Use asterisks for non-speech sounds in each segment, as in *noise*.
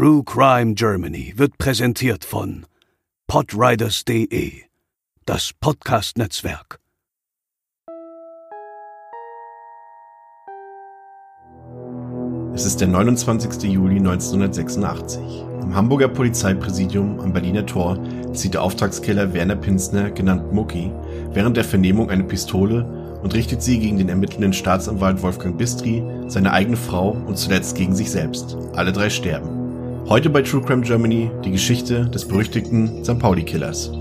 True Crime Germany wird präsentiert von podriders.de, das Podcast-Netzwerk. Es ist der 29. Juli 1986. Im Hamburger Polizeipräsidium am Berliner Tor zieht der Auftragskiller Werner Pinsner, genannt Mucki, während der Vernehmung eine Pistole und richtet sie gegen den ermittelnden Staatsanwalt Wolfgang Bistri, seine eigene Frau und zuletzt gegen sich selbst. Alle drei sterben. Heute bei True Crime Germany die Geschichte des berüchtigten St. Pauli-Killers.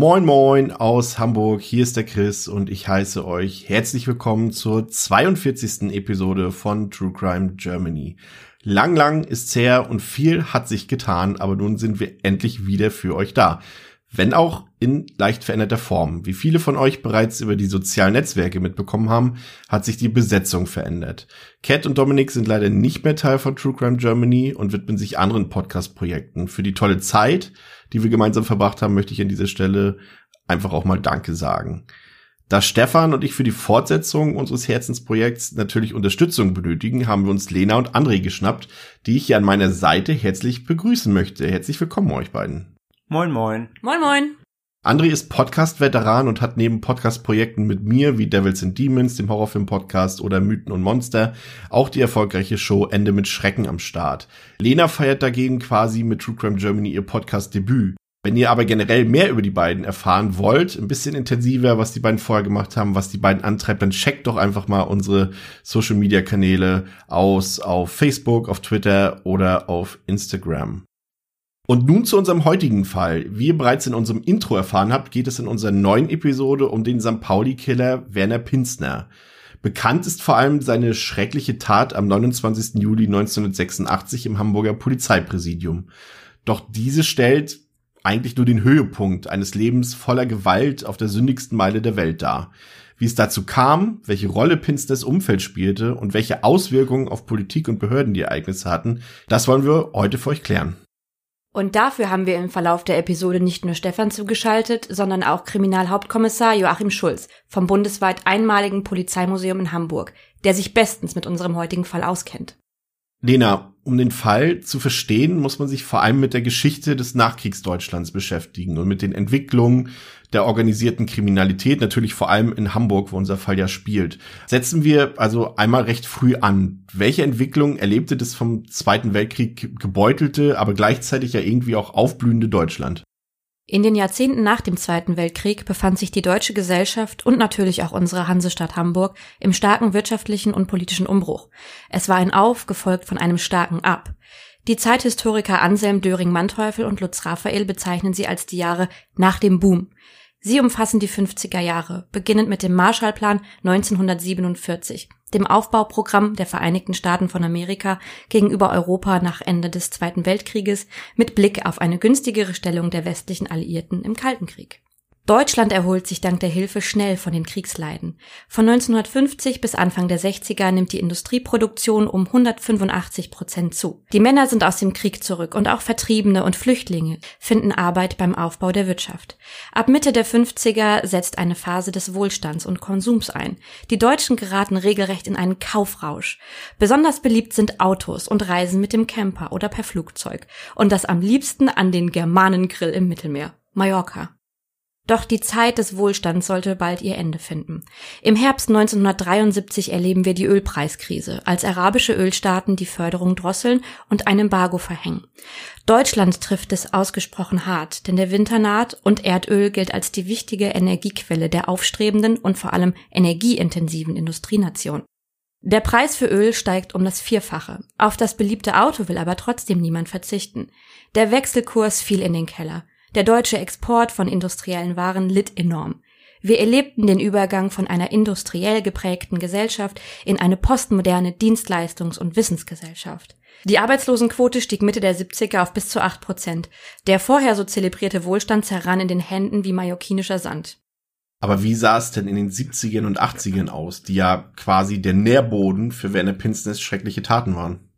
Moin Moin aus Hamburg, hier ist der Chris und ich heiße euch herzlich willkommen zur 42. Episode von True Crime Germany. Lang, lang ist's her und viel hat sich getan, aber nun sind wir endlich wieder für euch da. Wenn auch in leicht veränderter Form. Wie viele von euch bereits über die sozialen Netzwerke mitbekommen haben, hat sich die Besetzung verändert. Cat und Dominik sind leider nicht mehr Teil von True Crime Germany und widmen sich anderen Podcast-Projekten. Für die tolle Zeit, die wir gemeinsam verbracht haben, möchte ich an dieser Stelle einfach auch mal Danke sagen. Da Stefan und ich für die Fortsetzung unseres Herzensprojekts natürlich Unterstützung benötigen, haben wir uns Lena und André geschnappt, die ich hier an meiner Seite herzlich begrüßen möchte. Herzlich willkommen euch beiden. Moin moin. Moin moin. André ist Podcast-Veteran und hat neben Podcast-Projekten mit mir wie Devils and Demons, dem Horrorfilm-Podcast oder Mythen und Monster auch die erfolgreiche Show Ende mit Schrecken am Start. Lena feiert dagegen quasi mit True Crime Germany ihr Podcast-Debüt. Wenn ihr aber generell mehr über die beiden erfahren wollt, ein bisschen intensiver, was die beiden vorher gemacht haben, was die beiden antreibt, dann checkt doch einfach mal unsere Social Media Kanäle aus auf Facebook, auf Twitter oder auf Instagram. Und nun zu unserem heutigen Fall. Wie ihr bereits in unserem Intro erfahren habt, geht es in unserer neuen Episode um den St. Pauli-Killer Werner Pinsner. Bekannt ist vor allem seine schreckliche Tat am 29. Juli 1986 im Hamburger Polizeipräsidium. Doch diese stellt eigentlich nur den Höhepunkt eines Lebens voller Gewalt auf der sündigsten Meile der Welt dar. Wie es dazu kam, welche Rolle Pinsners Umfeld spielte und welche Auswirkungen auf Politik und Behörden die Ereignisse hatten, das wollen wir heute für euch klären. Und dafür haben wir im Verlauf der Episode nicht nur Stefan zugeschaltet, sondern auch Kriminalhauptkommissar Joachim Schulz vom bundesweit einmaligen Polizeimuseum in Hamburg, der sich bestens mit unserem heutigen Fall auskennt. Lena, um den Fall zu verstehen, muss man sich vor allem mit der Geschichte des Nachkriegsdeutschlands beschäftigen und mit den Entwicklungen der organisierten Kriminalität, natürlich vor allem in Hamburg, wo unser Fall ja spielt. Setzen wir also einmal recht früh an. Welche Entwicklung erlebte das vom Zweiten Weltkrieg gebeutelte, aber gleichzeitig ja irgendwie auch aufblühende Deutschland? In den Jahrzehnten nach dem Zweiten Weltkrieg befand sich die deutsche Gesellschaft und natürlich auch unsere Hansestadt Hamburg im starken wirtschaftlichen und politischen Umbruch. Es war ein Auf, gefolgt von einem starken Ab. Die Zeithistoriker Anselm Döring-Manteuffel und Lutz Raphael bezeichnen sie als die Jahre nach dem Boom. Sie umfassen die 50er Jahre, beginnend mit dem Marshallplan 1947, dem Aufbauprogramm der Vereinigten Staaten von Amerika gegenüber Europa nach Ende des Zweiten Weltkrieges mit Blick auf eine günstigere Stellung der westlichen Alliierten im Kalten Krieg. Deutschland erholt sich dank der Hilfe schnell von den Kriegsleiden. Von 1950 bis Anfang der 60er nimmt die Industrieproduktion um 185 Prozent zu. Die Männer sind aus dem Krieg zurück und auch Vertriebene und Flüchtlinge finden Arbeit beim Aufbau der Wirtschaft. Ab Mitte der 50er setzt eine Phase des Wohlstands und Konsums ein. Die Deutschen geraten regelrecht in einen Kaufrausch. Besonders beliebt sind Autos und Reisen mit dem Camper oder per Flugzeug. Und das am liebsten an den Germanengrill im Mittelmeer. Mallorca. Doch die Zeit des Wohlstands sollte bald ihr Ende finden. Im Herbst 1973 erleben wir die Ölpreiskrise, als arabische Ölstaaten die Förderung drosseln und ein Embargo verhängen. Deutschland trifft es ausgesprochen hart, denn der Winter naht und Erdöl gilt als die wichtige Energiequelle der aufstrebenden und vor allem energieintensiven Industrienation. Der Preis für Öl steigt um das Vierfache. Auf das beliebte Auto will aber trotzdem niemand verzichten. Der Wechselkurs fiel in den Keller. Der deutsche Export von industriellen Waren litt enorm. Wir erlebten den Übergang von einer industriell geprägten Gesellschaft in eine postmoderne Dienstleistungs- und Wissensgesellschaft. Die Arbeitslosenquote stieg Mitte der 70er auf bis zu 8 Prozent. Der vorher so zelebrierte Wohlstand zerrann in den Händen wie mallorquinischer Sand. Aber wie sah es denn in den 70ern und 80ern aus, die ja quasi der Nährboden für Werner Pinsnes schreckliche Taten waren?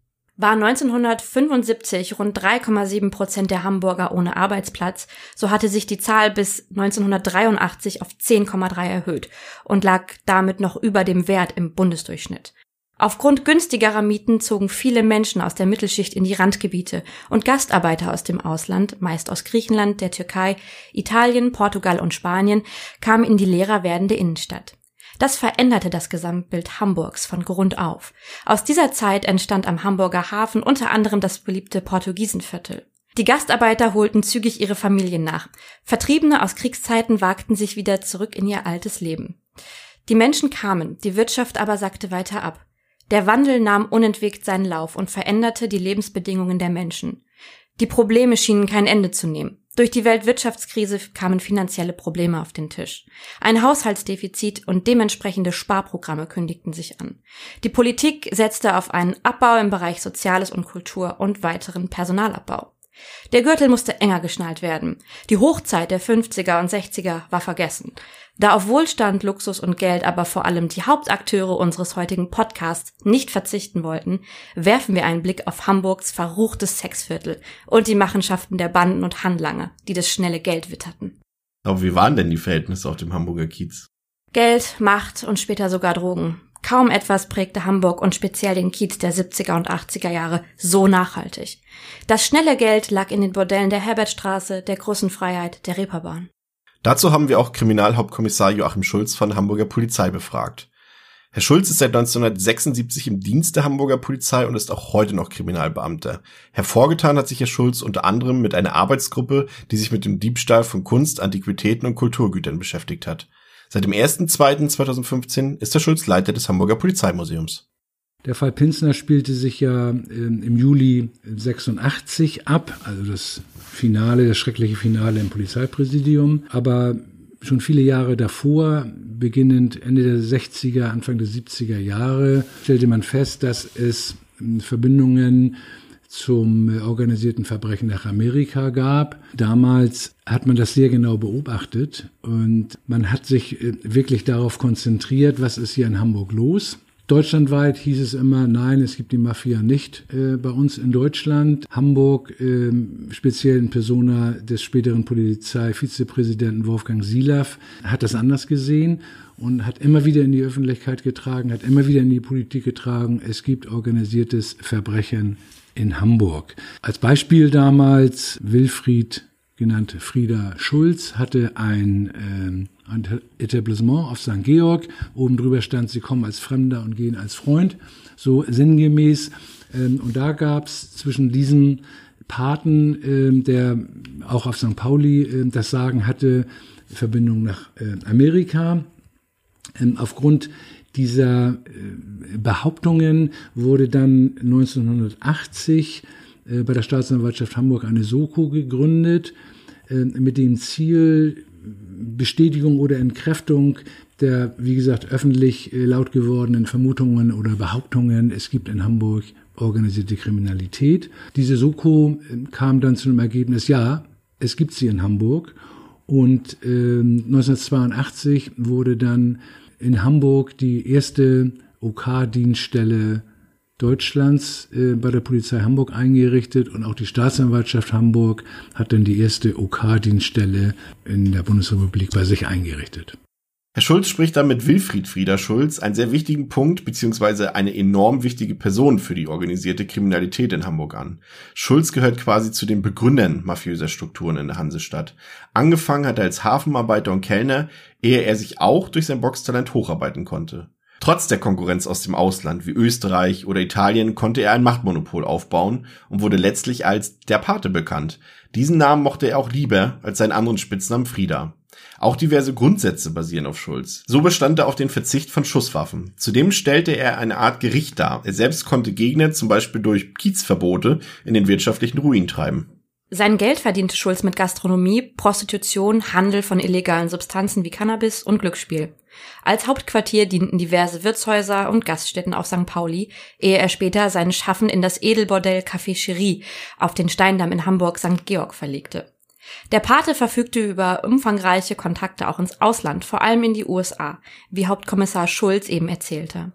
War 1975 rund 3,7 Prozent der Hamburger ohne Arbeitsplatz, so hatte sich die Zahl bis 1983 auf 10,3 erhöht und lag damit noch über dem Wert im Bundesdurchschnitt. Aufgrund günstigerer Mieten zogen viele Menschen aus der Mittelschicht in die Randgebiete und Gastarbeiter aus dem Ausland, meist aus Griechenland, der Türkei, Italien, Portugal und Spanien, kamen in die leerer werdende Innenstadt. Das veränderte das Gesamtbild Hamburgs von Grund auf. Aus dieser Zeit entstand am Hamburger Hafen unter anderem das beliebte Portugiesenviertel. Die Gastarbeiter holten zügig ihre Familien nach. Vertriebene aus Kriegszeiten wagten sich wieder zurück in ihr altes Leben. Die Menschen kamen, die Wirtschaft aber sackte weiter ab. Der Wandel nahm unentwegt seinen Lauf und veränderte die Lebensbedingungen der Menschen. Die Probleme schienen kein Ende zu nehmen. Durch die Weltwirtschaftskrise kamen finanzielle Probleme auf den Tisch. Ein Haushaltsdefizit und dementsprechende Sparprogramme kündigten sich an. Die Politik setzte auf einen Abbau im Bereich Soziales und Kultur und weiteren Personalabbau. Der Gürtel musste enger geschnallt werden. Die Hochzeit der 50er und 60er war vergessen. Da auf Wohlstand, Luxus und Geld aber vor allem die Hauptakteure unseres heutigen Podcasts nicht verzichten wollten, werfen wir einen Blick auf Hamburgs verruchtes Sexviertel und die Machenschaften der Banden und Handlanger, die das schnelle Geld witterten. Aber wie waren denn die Verhältnisse auf dem Hamburger Kiez? Geld, Macht und später sogar Drogen. Kaum etwas prägte Hamburg und speziell den Kiez der 70er und 80er Jahre so nachhaltig. Das schnelle Geld lag in den Bordellen der Herbertstraße, der Großen Freiheit, der Reeperbahn. Dazu haben wir auch Kriminalhauptkommissar Joachim Schulz von Hamburger Polizei befragt. Herr Schulz ist seit 1976 im Dienst der Hamburger Polizei und ist auch heute noch Kriminalbeamter. Hervorgetan hat sich Herr Schulz unter anderem mit einer Arbeitsgruppe, die sich mit dem Diebstahl von Kunst, Antiquitäten und Kulturgütern beschäftigt hat. Seit dem 1.2.2015 ist Herr Schulz Leiter des Hamburger Polizeimuseums. Der Fall Pinsner spielte sich ja ähm, im Juli 86 ab, also das Finale, das schreckliche Finale im Polizeipräsidium. Aber schon viele Jahre davor, beginnend Ende der 60er, Anfang der 70er Jahre, stellte man fest, dass es ähm, Verbindungen zum äh, organisierten Verbrechen nach Amerika gab. Damals hat man das sehr genau beobachtet und man hat sich äh, wirklich darauf konzentriert, was ist hier in Hamburg los. Deutschlandweit hieß es immer, nein, es gibt die Mafia nicht äh, bei uns in Deutschland. Hamburg, äh, speziell in Persona des späteren Polizeivizepräsidenten Wolfgang Silaff, hat das anders gesehen und hat immer wieder in die Öffentlichkeit getragen, hat immer wieder in die Politik getragen, es gibt organisiertes Verbrechen in Hamburg. Als Beispiel damals Wilfried genannte Frieda Schulz hatte ein ähm, ein Etablissement auf St. Georg. Oben drüber stand, sie kommen als Fremder und gehen als Freund, so sinngemäß. Ähm, und da gab es zwischen diesen Paten, ähm, der auch auf St. Pauli ähm, das Sagen hatte, Verbindung nach äh, Amerika. Aufgrund dieser äh, Behauptungen wurde dann 1980 äh, bei der Staatsanwaltschaft Hamburg eine Soko gegründet mit dem Ziel, Bestätigung oder Entkräftung der, wie gesagt, öffentlich äh, laut gewordenen Vermutungen oder Behauptungen, es gibt in Hamburg organisierte Kriminalität. Diese Soko äh, kam dann zu dem Ergebnis, ja, es gibt sie in Hamburg. Und äh, 1982 wurde dann in Hamburg die erste OK-Dienststelle Deutschlands äh, bei der Polizei Hamburg eingerichtet und auch die Staatsanwaltschaft Hamburg hat dann die erste OK-Dienststelle in der Bundesrepublik bei sich eingerichtet. Herr Schulz spricht da mit Wilfried Frieder Schulz einen sehr wichtigen Punkt beziehungsweise eine enorm wichtige Person für die organisierte Kriminalität in Hamburg an. Schulz gehört quasi zu den Begründern mafiöser Strukturen in der Hansestadt. Angefangen hat er als Hafenarbeiter und Kellner, ehe er sich auch durch sein Boxtalent hocharbeiten konnte. Trotz der Konkurrenz aus dem Ausland wie Österreich oder Italien konnte er ein Machtmonopol aufbauen und wurde letztlich als der Pate bekannt. Diesen Namen mochte er auch lieber als seinen anderen Spitznamen Frieda. Auch diverse Grundsätze basieren auf Schulz. So bestand er auf den Verzicht von Schusswaffen. Zudem stellte er eine Art Gericht dar. Er selbst konnte Gegner zum Beispiel durch Kiezverbote in den wirtschaftlichen Ruin treiben. Sein Geld verdiente Schulz mit Gastronomie, Prostitution, Handel von illegalen Substanzen wie Cannabis und Glücksspiel. Als Hauptquartier dienten diverse Wirtshäuser und Gaststätten auf St. Pauli, ehe er später sein Schaffen in das Edelbordell Café Cherie auf den Steindamm in Hamburg St. Georg verlegte. Der Pate verfügte über umfangreiche Kontakte auch ins Ausland, vor allem in die USA, wie Hauptkommissar Schulz eben erzählte.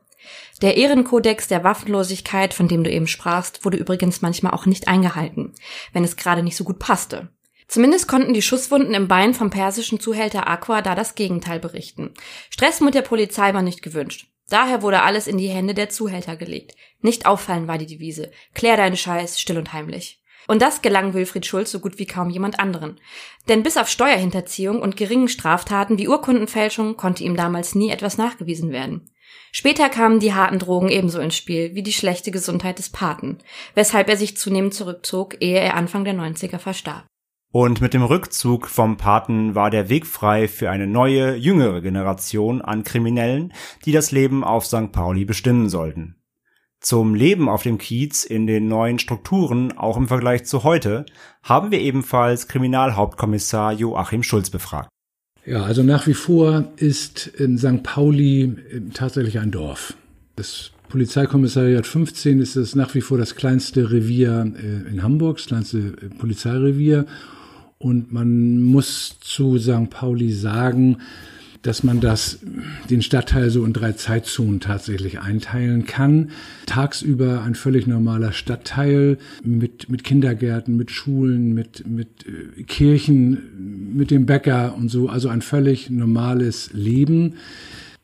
Der Ehrenkodex der Waffenlosigkeit, von dem du eben sprachst, wurde übrigens manchmal auch nicht eingehalten, wenn es gerade nicht so gut passte. Zumindest konnten die Schusswunden im Bein vom persischen Zuhälter Aqua da das Gegenteil berichten. Stress mit der Polizei war nicht gewünscht. Daher wurde alles in die Hände der Zuhälter gelegt. Nicht auffallen war die Devise. Klär deinen Scheiß still und heimlich. Und das gelang Wilfried Schulz so gut wie kaum jemand anderen. Denn bis auf Steuerhinterziehung und geringen Straftaten wie Urkundenfälschung konnte ihm damals nie etwas nachgewiesen werden. Später kamen die harten Drogen ebenso ins Spiel wie die schlechte Gesundheit des Paten, weshalb er sich zunehmend zurückzog, ehe er Anfang der 90er verstarb. Und mit dem Rückzug vom Paten war der Weg frei für eine neue, jüngere Generation an Kriminellen, die das Leben auf St. Pauli bestimmen sollten. Zum Leben auf dem Kiez in den neuen Strukturen, auch im Vergleich zu heute, haben wir ebenfalls Kriminalhauptkommissar Joachim Schulz befragt. Ja, also nach wie vor ist St. Pauli tatsächlich ein Dorf. Das Polizeikommissariat 15 ist es nach wie vor das kleinste Revier äh, in Hamburg, das kleinste äh, Polizeirevier. Und man muss zu St. Pauli sagen, dass man das, den Stadtteil so in drei Zeitzonen tatsächlich einteilen kann. Tagsüber ein völlig normaler Stadtteil mit, mit Kindergärten, mit Schulen, mit, mit äh, Kirchen, mit dem Bäcker und so, also ein völlig normales Leben.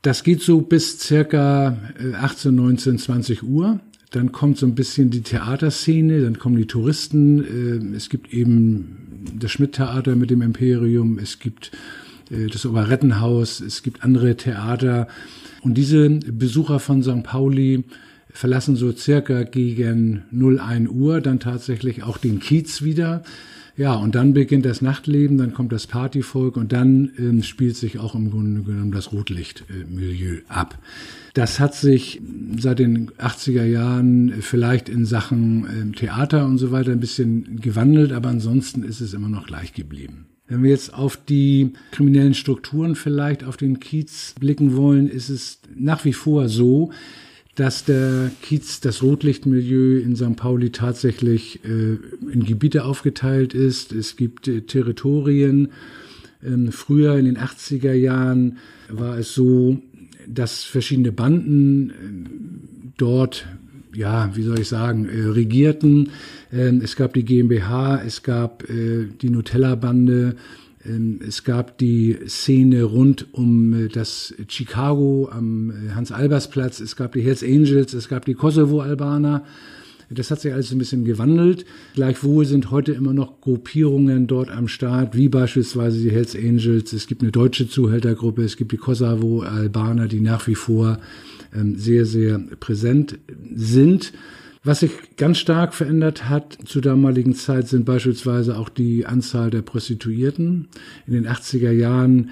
Das geht so bis circa 18, 19, 20 Uhr. Dann kommt so ein bisschen die Theaterszene, dann kommen die Touristen. Äh, es gibt eben das Schmidt-Theater mit dem Imperium, es gibt äh, das Operettenhaus, es gibt andere Theater. Und diese Besucher von St. Pauli verlassen so circa gegen 01 Uhr dann tatsächlich auch den Kiez wieder. Ja, und dann beginnt das Nachtleben, dann kommt das Partyvolk und dann ähm, spielt sich auch im Grunde genommen das Rotlichtmilieu ab. Das hat sich seit den 80er Jahren vielleicht in Sachen ähm, Theater und so weiter ein bisschen gewandelt, aber ansonsten ist es immer noch gleich geblieben. Wenn wir jetzt auf die kriminellen Strukturen vielleicht auf den Kiez blicken wollen, ist es nach wie vor so, dass der Kiez, das Rotlichtmilieu in St. Pauli tatsächlich äh, in Gebiete aufgeteilt ist. Es gibt äh, Territorien. Ähm, früher in den 80er Jahren war es so, dass verschiedene Banden äh, dort ja, wie soll ich sagen, äh, regierten. Ähm, es gab die GmbH, es gab äh, die Nutella-Bande, ähm, es gab die Szene rund um das Chicago am Hans-Albers-Platz, es gab die Hells Angels, es gab die Kosovo-Albaner. Das hat sich alles ein bisschen gewandelt. Gleichwohl sind heute immer noch Gruppierungen dort am Start, wie beispielsweise die Hells Angels. Es gibt eine deutsche Zuhältergruppe, es gibt die Kosovo-Albaner, die nach wie vor ähm, sehr, sehr präsent sind. Was sich ganz stark verändert hat zur damaligen Zeit sind beispielsweise auch die Anzahl der Prostituierten. In den 80er Jahren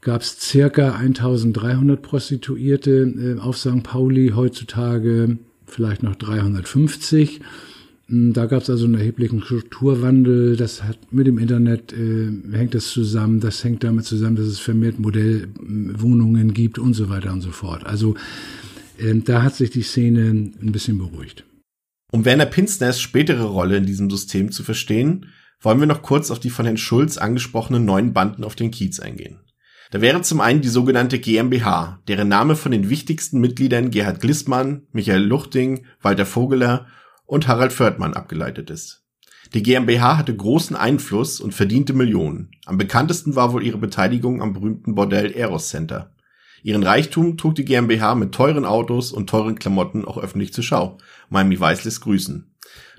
gab es circa 1300 Prostituierte äh, auf St. Pauli, heutzutage vielleicht noch 350. Hm, da gab es also einen erheblichen Strukturwandel. Das hat mit dem Internet äh, hängt das zusammen. Das hängt damit zusammen, dass es vermehrt Modellwohnungen gibt und so weiter und so fort. Also äh, da hat sich die Szene ein bisschen beruhigt. Um Werner Pinsners spätere Rolle in diesem System zu verstehen, wollen wir noch kurz auf die von Herrn Schulz angesprochenen neuen Banden auf den Kiez eingehen. Da wäre zum einen die sogenannte GmbH, deren Name von den wichtigsten Mitgliedern Gerhard Glissmann, Michael Luchting, Walter Vogeler und Harald Fördmann abgeleitet ist. Die GmbH hatte großen Einfluss und verdiente Millionen. Am bekanntesten war wohl ihre Beteiligung am berühmten Bordell Eros Center. Ihren Reichtum trug die GmbH mit teuren Autos und teuren Klamotten auch öffentlich zur Schau. Miami Vice lässt grüßen.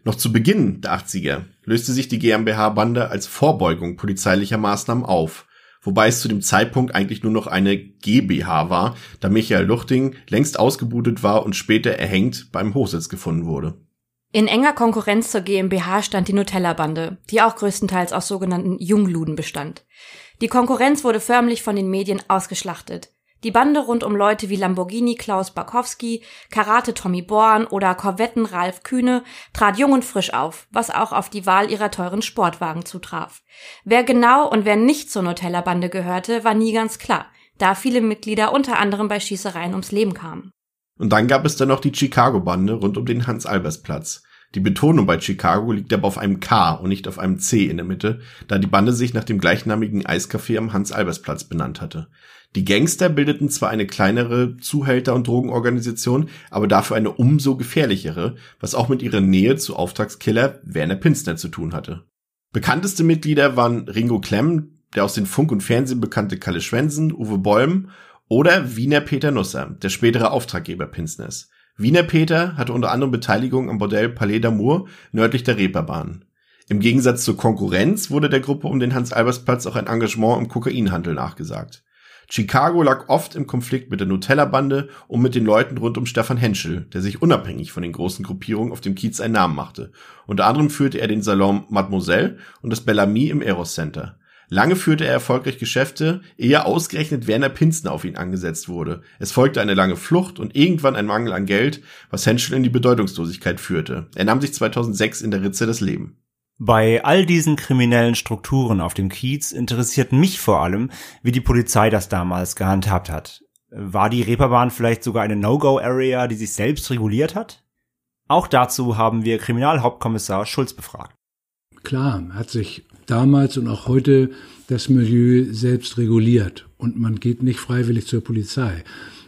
Noch zu Beginn der 80er löste sich die GmbH-Bande als Vorbeugung polizeilicher Maßnahmen auf, wobei es zu dem Zeitpunkt eigentlich nur noch eine GbH war, da Michael Luchting längst ausgebutet war und später erhängt beim Hochsitz gefunden wurde. In enger Konkurrenz zur GmbH stand die Nutella-Bande, die auch größtenteils aus sogenannten Jungluden bestand. Die Konkurrenz wurde förmlich von den Medien ausgeschlachtet. Die Bande rund um Leute wie Lamborghini Klaus Barkowski, Karate Tommy Born oder Korvetten Ralf Kühne trat jung und frisch auf, was auch auf die Wahl ihrer teuren Sportwagen zutraf. Wer genau und wer nicht zur Nutella-Bande gehörte, war nie ganz klar, da viele Mitglieder unter anderem bei Schießereien ums Leben kamen. Und dann gab es dann noch die Chicago-Bande rund um den Hans-Albers-Platz. Die Betonung bei Chicago liegt aber auf einem K und nicht auf einem C in der Mitte, da die Bande sich nach dem gleichnamigen Eiscafé am Hans-Albers-Platz benannt hatte. Die Gangster bildeten zwar eine kleinere Zuhälter- und Drogenorganisation, aber dafür eine umso gefährlichere, was auch mit ihrer Nähe zu Auftragskiller Werner Pinsner zu tun hatte. Bekannteste Mitglieder waren Ringo Klemm, der aus den Funk und Fernsehen bekannte Kalle Schwensen, Uwe Bäum oder Wiener Peter Nusser, der spätere Auftraggeber Pinsners. Wiener Peter hatte unter anderem Beteiligung am Bordell Palais d'Amour nördlich der Reeperbahn. Im Gegensatz zur Konkurrenz wurde der Gruppe um den Hans-Albers-Platz auch ein Engagement im Kokainhandel nachgesagt. Chicago lag oft im Konflikt mit der Nutella-Bande und mit den Leuten rund um Stefan Henschel, der sich unabhängig von den großen Gruppierungen auf dem Kiez einen Namen machte. Unter anderem führte er den Salon Mademoiselle und das Bellamy im Eros Center. Lange führte er erfolgreich Geschäfte, ehe ausgerechnet Werner Pinzner auf ihn angesetzt wurde. Es folgte eine lange Flucht und irgendwann ein Mangel an Geld, was Henschel in die Bedeutungslosigkeit führte. Er nahm sich 2006 in der Ritze das Leben. Bei all diesen kriminellen Strukturen auf dem Kiez interessiert mich vor allem, wie die Polizei das damals gehandhabt hat. War die Reeperbahn vielleicht sogar eine No-Go-Area, die sich selbst reguliert hat? Auch dazu haben wir Kriminalhauptkommissar Schulz befragt. Klar, hat sich damals und auch heute das Milieu selbst reguliert und man geht nicht freiwillig zur Polizei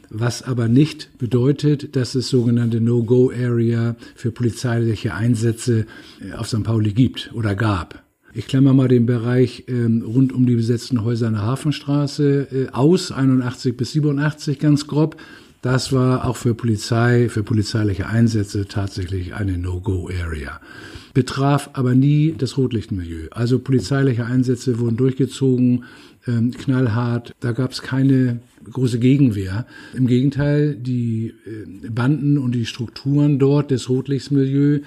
was aber nicht bedeutet, dass es sogenannte No-Go-Area für polizeiliche Einsätze äh, auf St. Pauli gibt oder gab. Ich klammer mal den Bereich ähm, rund um die besetzten Häuser in der Hafenstraße äh, aus, 81 bis 87 ganz grob. Das war auch für Polizei, für polizeiliche Einsätze tatsächlich eine No-Go-Area. Betraf aber nie das Rotlichtmilieu. Also polizeiliche Einsätze wurden durchgezogen, ähm, knallhart. Da gab es keine große Gegenwehr. Im Gegenteil, die äh, Banden und die Strukturen dort des Rotlichtsmilieu,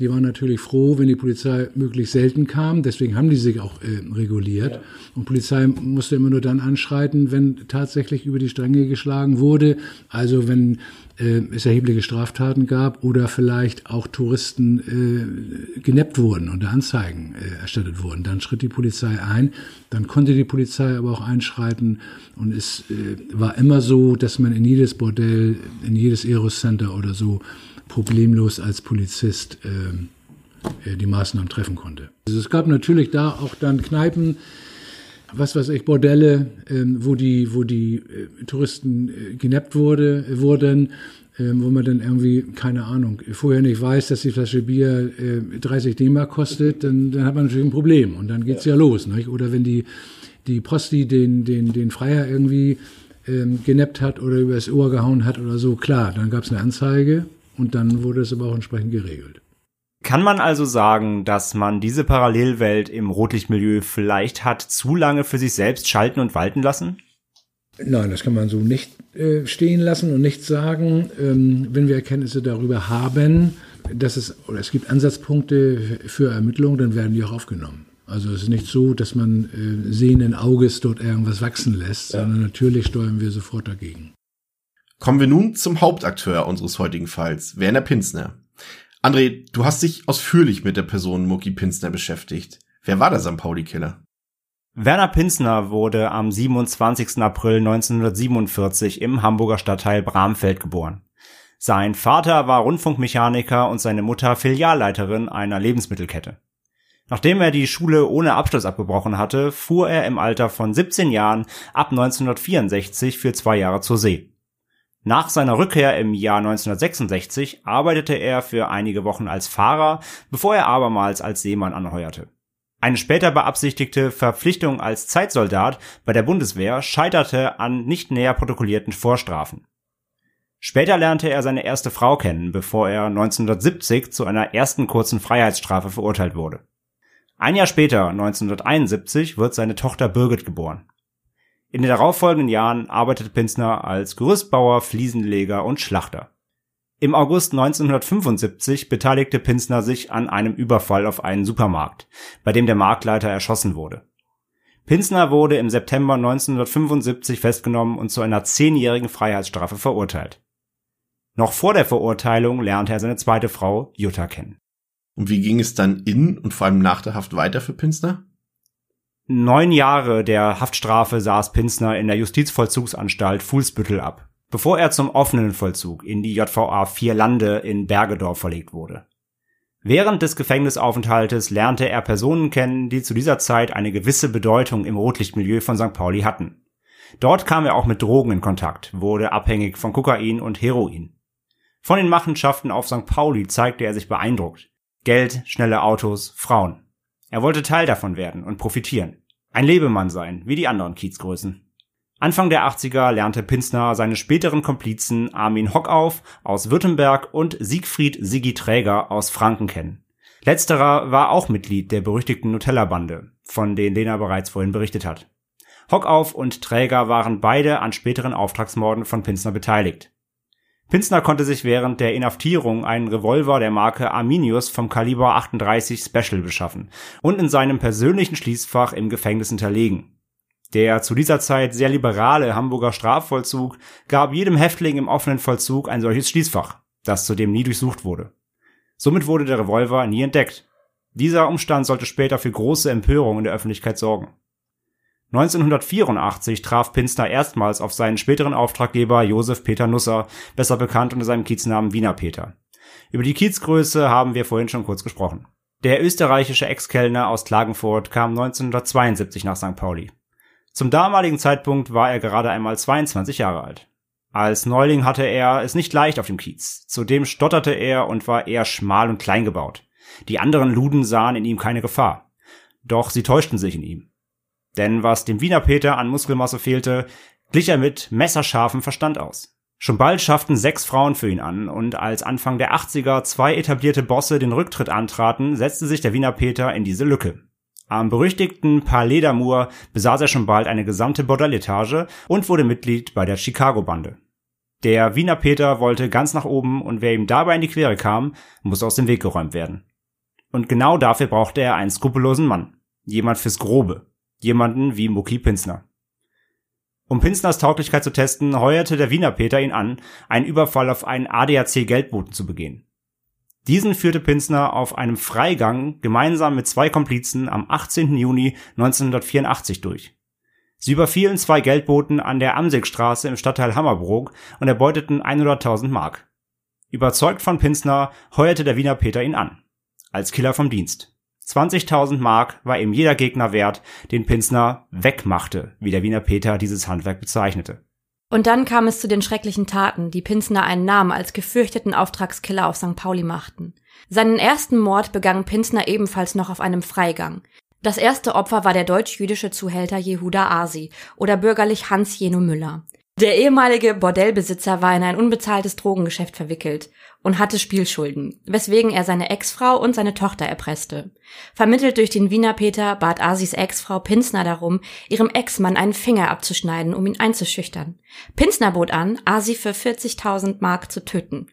die waren natürlich froh, wenn die Polizei möglichst selten kam. Deswegen haben die sich auch äh, reguliert. Ja. Und Polizei musste immer nur dann anschreiten, wenn tatsächlich über die Stränge geschlagen wurde. Also wenn äh, es erhebliche Straftaten gab oder vielleicht auch Touristen äh, geneppt wurden und Anzeigen äh, erstattet wurden. Dann schritt die Polizei ein, dann konnte die Polizei aber auch einschreiten und es äh, war immer so, dass man in jedes Bordell, in jedes Eros Center oder so problemlos als Polizist äh, äh, die Maßnahmen treffen konnte. Also es gab natürlich da auch dann Kneipen, was weiß ich, Bordelle, ähm, wo die, wo die äh, Touristen äh, genappt wurde, äh, wurden, ähm, wo man dann irgendwie, keine Ahnung, vorher nicht weiß, dass die Flasche Bier äh, 30 D-Mark kostet, dann, dann hat man natürlich ein Problem und dann geht's ja, ja los. Nicht? Oder wenn die, die Posti den, den, den Freier irgendwie ähm, genappt hat oder übers Ohr gehauen hat oder so, klar, dann gab's eine Anzeige und dann wurde es aber auch entsprechend geregelt. Kann man also sagen, dass man diese Parallelwelt im Rotlichtmilieu vielleicht hat zu lange für sich selbst schalten und walten lassen? Nein, das kann man so nicht äh, stehen lassen und nicht sagen. Ähm, wenn wir Erkenntnisse darüber haben, dass es oder es gibt Ansatzpunkte für Ermittlungen, dann werden die auch aufgenommen. Also es ist nicht so, dass man äh, sehenden Auges dort irgendwas wachsen lässt, ja. sondern natürlich steuern wir sofort dagegen. Kommen wir nun zum Hauptakteur unseres heutigen Falls, Werner Pinsner. André, du hast dich ausführlich mit der Person Mucki Pinsner beschäftigt. Wer war der St. Pauli-Killer? Werner Pinsner wurde am 27. April 1947 im Hamburger Stadtteil Bramfeld geboren. Sein Vater war Rundfunkmechaniker und seine Mutter Filialleiterin einer Lebensmittelkette. Nachdem er die Schule ohne Abschluss abgebrochen hatte, fuhr er im Alter von 17 Jahren ab 1964 für zwei Jahre zur See. Nach seiner Rückkehr im Jahr 1966 arbeitete er für einige Wochen als Fahrer, bevor er abermals als Seemann anheuerte. Eine später beabsichtigte Verpflichtung als Zeitsoldat bei der Bundeswehr scheiterte an nicht näher protokollierten Vorstrafen. Später lernte er seine erste Frau kennen, bevor er 1970 zu einer ersten kurzen Freiheitsstrafe verurteilt wurde. Ein Jahr später, 1971, wird seine Tochter Birgit geboren. In den darauffolgenden Jahren arbeitete Pinsner als Gerüstbauer, Fliesenleger und Schlachter. Im August 1975 beteiligte Pinsner sich an einem Überfall auf einen Supermarkt, bei dem der Marktleiter erschossen wurde. Pinsner wurde im September 1975 festgenommen und zu einer zehnjährigen Freiheitsstrafe verurteilt. Noch vor der Verurteilung lernte er seine zweite Frau, Jutta, kennen. Und wie ging es dann in und vor allem nach der Haft weiter für Pinsner? Neun Jahre der Haftstrafe saß Pinsner in der Justizvollzugsanstalt Fuhlsbüttel ab, bevor er zum offenen Vollzug in die JVA Vier Lande in Bergedorf verlegt wurde. Während des Gefängnisaufenthaltes lernte er Personen kennen, die zu dieser Zeit eine gewisse Bedeutung im Rotlichtmilieu von St. Pauli hatten. Dort kam er auch mit Drogen in Kontakt, wurde abhängig von Kokain und Heroin. Von den Machenschaften auf St. Pauli zeigte er sich beeindruckt. Geld, schnelle Autos, Frauen. Er wollte Teil davon werden und profitieren. Ein Lebemann sein, wie die anderen Kiezgrößen. Anfang der 80er lernte Pinsner seine späteren Komplizen Armin Hockauf aus Württemberg und Siegfried Sigi Träger aus Franken kennen. Letzterer war auch Mitglied der berüchtigten Nutella-Bande, von denen Lena bereits vorhin berichtet hat. Hockauf und Träger waren beide an späteren Auftragsmorden von Pinsner beteiligt. Pinsner konnte sich während der Inhaftierung einen Revolver der Marke Arminius vom Kaliber 38 Special beschaffen und in seinem persönlichen Schließfach im Gefängnis hinterlegen. Der zu dieser Zeit sehr liberale Hamburger Strafvollzug gab jedem Häftling im offenen Vollzug ein solches Schließfach, das zudem nie durchsucht wurde. Somit wurde der Revolver nie entdeckt. Dieser Umstand sollte später für große Empörung in der Öffentlichkeit sorgen. 1984 traf Pinster erstmals auf seinen späteren Auftraggeber Josef Peter Nusser, besser bekannt unter seinem Kieznamen Wiener Peter. Über die Kiezgröße haben wir vorhin schon kurz gesprochen. Der österreichische Ex-Kellner aus Klagenfurt kam 1972 nach St. Pauli. Zum damaligen Zeitpunkt war er gerade einmal 22 Jahre alt. Als Neuling hatte er es nicht leicht auf dem Kiez. Zudem stotterte er und war eher schmal und klein gebaut. Die anderen Luden sahen in ihm keine Gefahr. Doch sie täuschten sich in ihm. Denn was dem Wiener Peter an Muskelmasse fehlte, glich er mit messerscharfem Verstand aus. Schon bald schafften sechs Frauen für ihn an, und als Anfang der 80er zwei etablierte Bosse den Rücktritt antraten, setzte sich der Wiener Peter in diese Lücke. Am berüchtigten Palais d'Amour besaß er schon bald eine gesamte Bordelletage und wurde Mitglied bei der Chicago-Bande. Der Wiener Peter wollte ganz nach oben und wer ihm dabei in die Quere kam, musste aus dem Weg geräumt werden. Und genau dafür brauchte er einen skrupellosen Mann. Jemand fürs Grobe jemanden wie Mucki Pinsner. Um Pinsners Tauglichkeit zu testen, heuerte der Wiener Peter ihn an, einen Überfall auf einen ADAC-Geldboten zu begehen. Diesen führte Pinsner auf einem Freigang gemeinsam mit zwei Komplizen am 18. Juni 1984 durch. Sie überfielen zwei Geldboten an der Amsigstraße im Stadtteil Hammerbrook und erbeuteten 100.000 Mark. Überzeugt von Pinsner heuerte der Wiener Peter ihn an. Als Killer vom Dienst. 20.000 Mark war ihm jeder Gegner wert, den Pinsner wegmachte, wie der Wiener Peter dieses Handwerk bezeichnete. Und dann kam es zu den schrecklichen Taten, die Pinsner einen Namen als gefürchteten Auftragskiller auf St. Pauli machten. Seinen ersten Mord begann Pinsner ebenfalls noch auf einem Freigang. Das erste Opfer war der deutsch-jüdische Zuhälter Jehuda Asi oder bürgerlich Hans Jeno Müller. Der ehemalige Bordellbesitzer war in ein unbezahltes Drogengeschäft verwickelt und hatte Spielschulden, weswegen er seine Ex-Frau und seine Tochter erpresste. Vermittelt durch den Wiener Peter bat Asis Ex-Frau Pinsner darum, ihrem Ex-Mann einen Finger abzuschneiden, um ihn einzuschüchtern. Pinsner bot an, Asi für 40.000 Mark zu töten.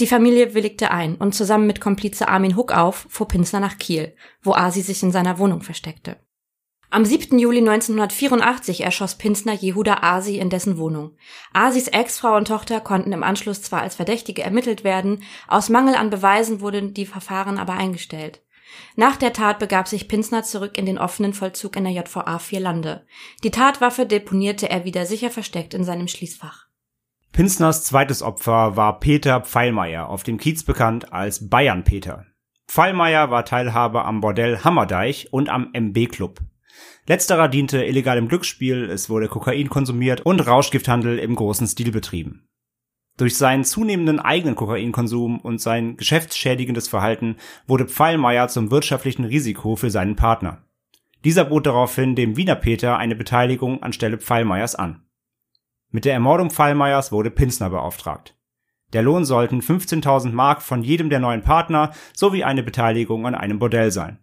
Die Familie willigte ein und zusammen mit Komplize Armin Huck auf fuhr Pinsner nach Kiel, wo Asi sich in seiner Wohnung versteckte. Am 7. Juli 1984 erschoss Pinsner Jehuda Asi in dessen Wohnung. Asis Ex-Frau und Tochter konnten im Anschluss zwar als Verdächtige ermittelt werden, aus Mangel an Beweisen wurden die Verfahren aber eingestellt. Nach der Tat begab sich Pinsner zurück in den offenen Vollzug in der JVA Vier Lande. Die Tatwaffe deponierte er wieder sicher versteckt in seinem Schließfach. Pinsners zweites Opfer war Peter Pfeilmeier, auf dem Kiez bekannt als Bayern Peter. Pfeilmeier war Teilhaber am Bordell Hammerdeich und am MB Club. Letzterer diente illegalem Glücksspiel, es wurde Kokain konsumiert und Rauschgifthandel im großen Stil betrieben. Durch seinen zunehmenden eigenen Kokainkonsum und sein geschäftsschädigendes Verhalten wurde Pfeilmeier zum wirtschaftlichen Risiko für seinen Partner. Dieser bot daraufhin dem Wiener Peter eine Beteiligung anstelle Pfeilmeiers an. Mit der Ermordung Pfeilmeiers wurde Pinsner beauftragt. Der Lohn sollten 15.000 Mark von jedem der neuen Partner sowie eine Beteiligung an einem Bordell sein.